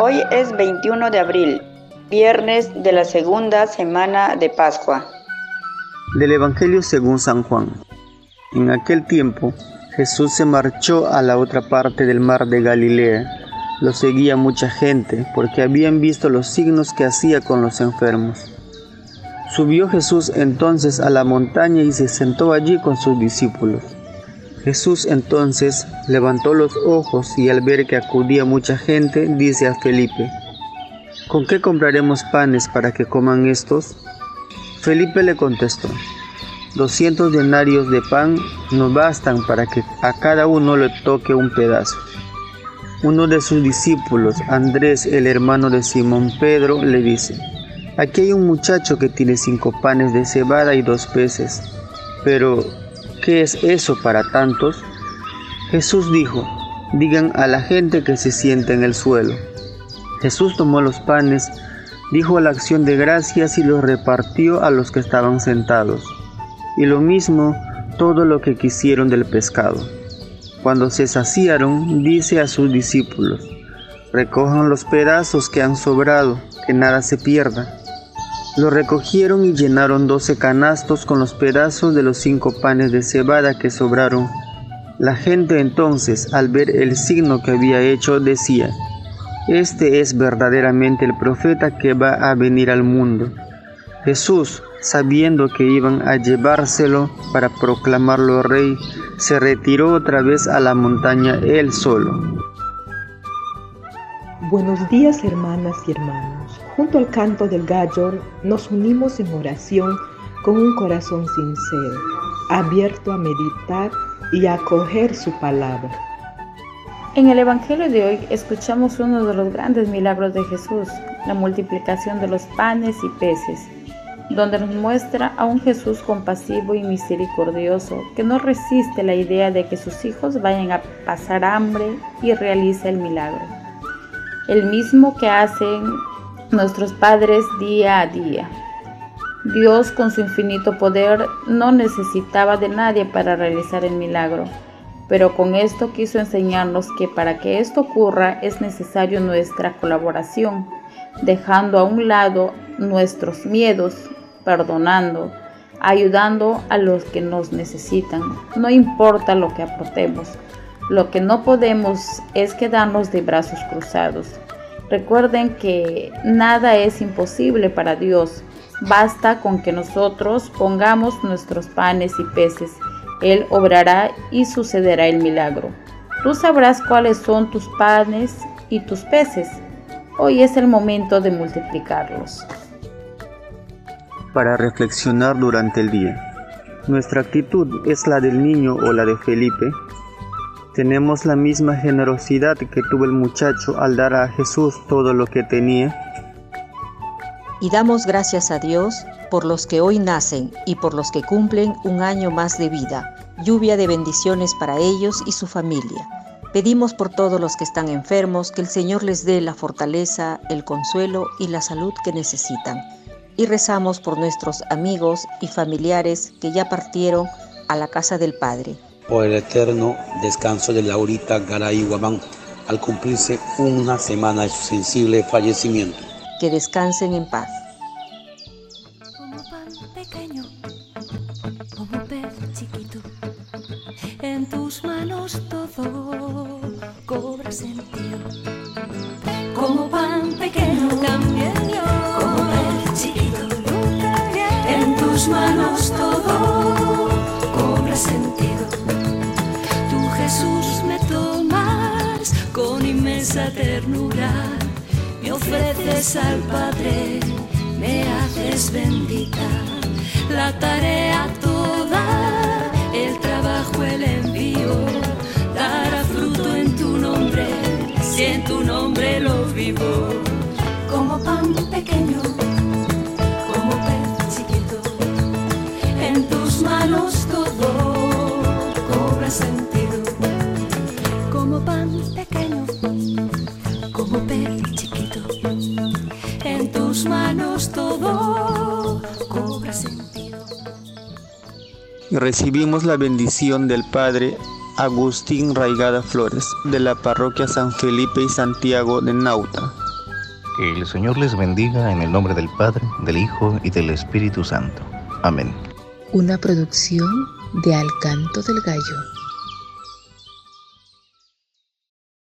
Hoy es 21 de abril, viernes de la segunda semana de Pascua. Del Evangelio según San Juan. En aquel tiempo, Jesús se marchó a la otra parte del mar de Galilea. Lo seguía mucha gente porque habían visto los signos que hacía con los enfermos. Subió Jesús entonces a la montaña y se sentó allí con sus discípulos. Jesús entonces levantó los ojos y al ver que acudía mucha gente, dice a Felipe, ¿con qué compraremos panes para que coman estos? Felipe le contestó, doscientos denarios de pan no bastan para que a cada uno le toque un pedazo. Uno de sus discípulos, Andrés, el hermano de Simón Pedro, le dice, aquí hay un muchacho que tiene cinco panes de cebada y dos peces, pero ¿Qué es eso para tantos? Jesús dijo, digan a la gente que se siente en el suelo. Jesús tomó los panes, dijo la acción de gracias y los repartió a los que estaban sentados, y lo mismo todo lo que quisieron del pescado. Cuando se saciaron, dice a sus discípulos, recojan los pedazos que han sobrado, que nada se pierda. Lo recogieron y llenaron doce canastos con los pedazos de los cinco panes de cebada que sobraron. La gente entonces, al ver el signo que había hecho, decía, Este es verdaderamente el profeta que va a venir al mundo. Jesús, sabiendo que iban a llevárselo para proclamarlo rey, se retiró otra vez a la montaña él solo. Buenos días hermanas y hermanos. Junto al canto del gallo nos unimos en oración con un corazón sincero, abierto a meditar y a acoger su palabra. En el Evangelio de hoy escuchamos uno de los grandes milagros de Jesús, la multiplicación de los panes y peces, donde nos muestra a un Jesús compasivo y misericordioso que no resiste la idea de que sus hijos vayan a pasar hambre y realiza el milagro. El mismo que hacen nuestros padres día a día. Dios con su infinito poder no necesitaba de nadie para realizar el milagro, pero con esto quiso enseñarnos que para que esto ocurra es necesario nuestra colaboración, dejando a un lado nuestros miedos, perdonando, ayudando a los que nos necesitan, no importa lo que aportemos. Lo que no podemos es quedarnos de brazos cruzados. Recuerden que nada es imposible para Dios. Basta con que nosotros pongamos nuestros panes y peces. Él obrará y sucederá el milagro. Tú sabrás cuáles son tus panes y tus peces. Hoy es el momento de multiplicarlos. Para reflexionar durante el día. ¿Nuestra actitud es la del niño o la de Felipe? ¿Tenemos la misma generosidad que tuvo el muchacho al dar a Jesús todo lo que tenía? Y damos gracias a Dios por los que hoy nacen y por los que cumplen un año más de vida, lluvia de bendiciones para ellos y su familia. Pedimos por todos los que están enfermos que el Señor les dé la fortaleza, el consuelo y la salud que necesitan. Y rezamos por nuestros amigos y familiares que ya partieron a la casa del Padre por el eterno descanso de Laurita Garay Guamán al cumplirse una semana de su sensible fallecimiento. Que descansen en paz. Como pan pequeño, como pez chiquito, en tus manos todo cobra sentido. Inmensa ternura, me ofreces al Padre, me haces bendita, la tarea toda, el Recibimos la bendición del Padre Agustín Raigada Flores de la parroquia San Felipe y Santiago de Nauta. Que el Señor les bendiga en el nombre del Padre, del Hijo y del Espíritu Santo. Amén. Una producción de Al Canto del Gallo.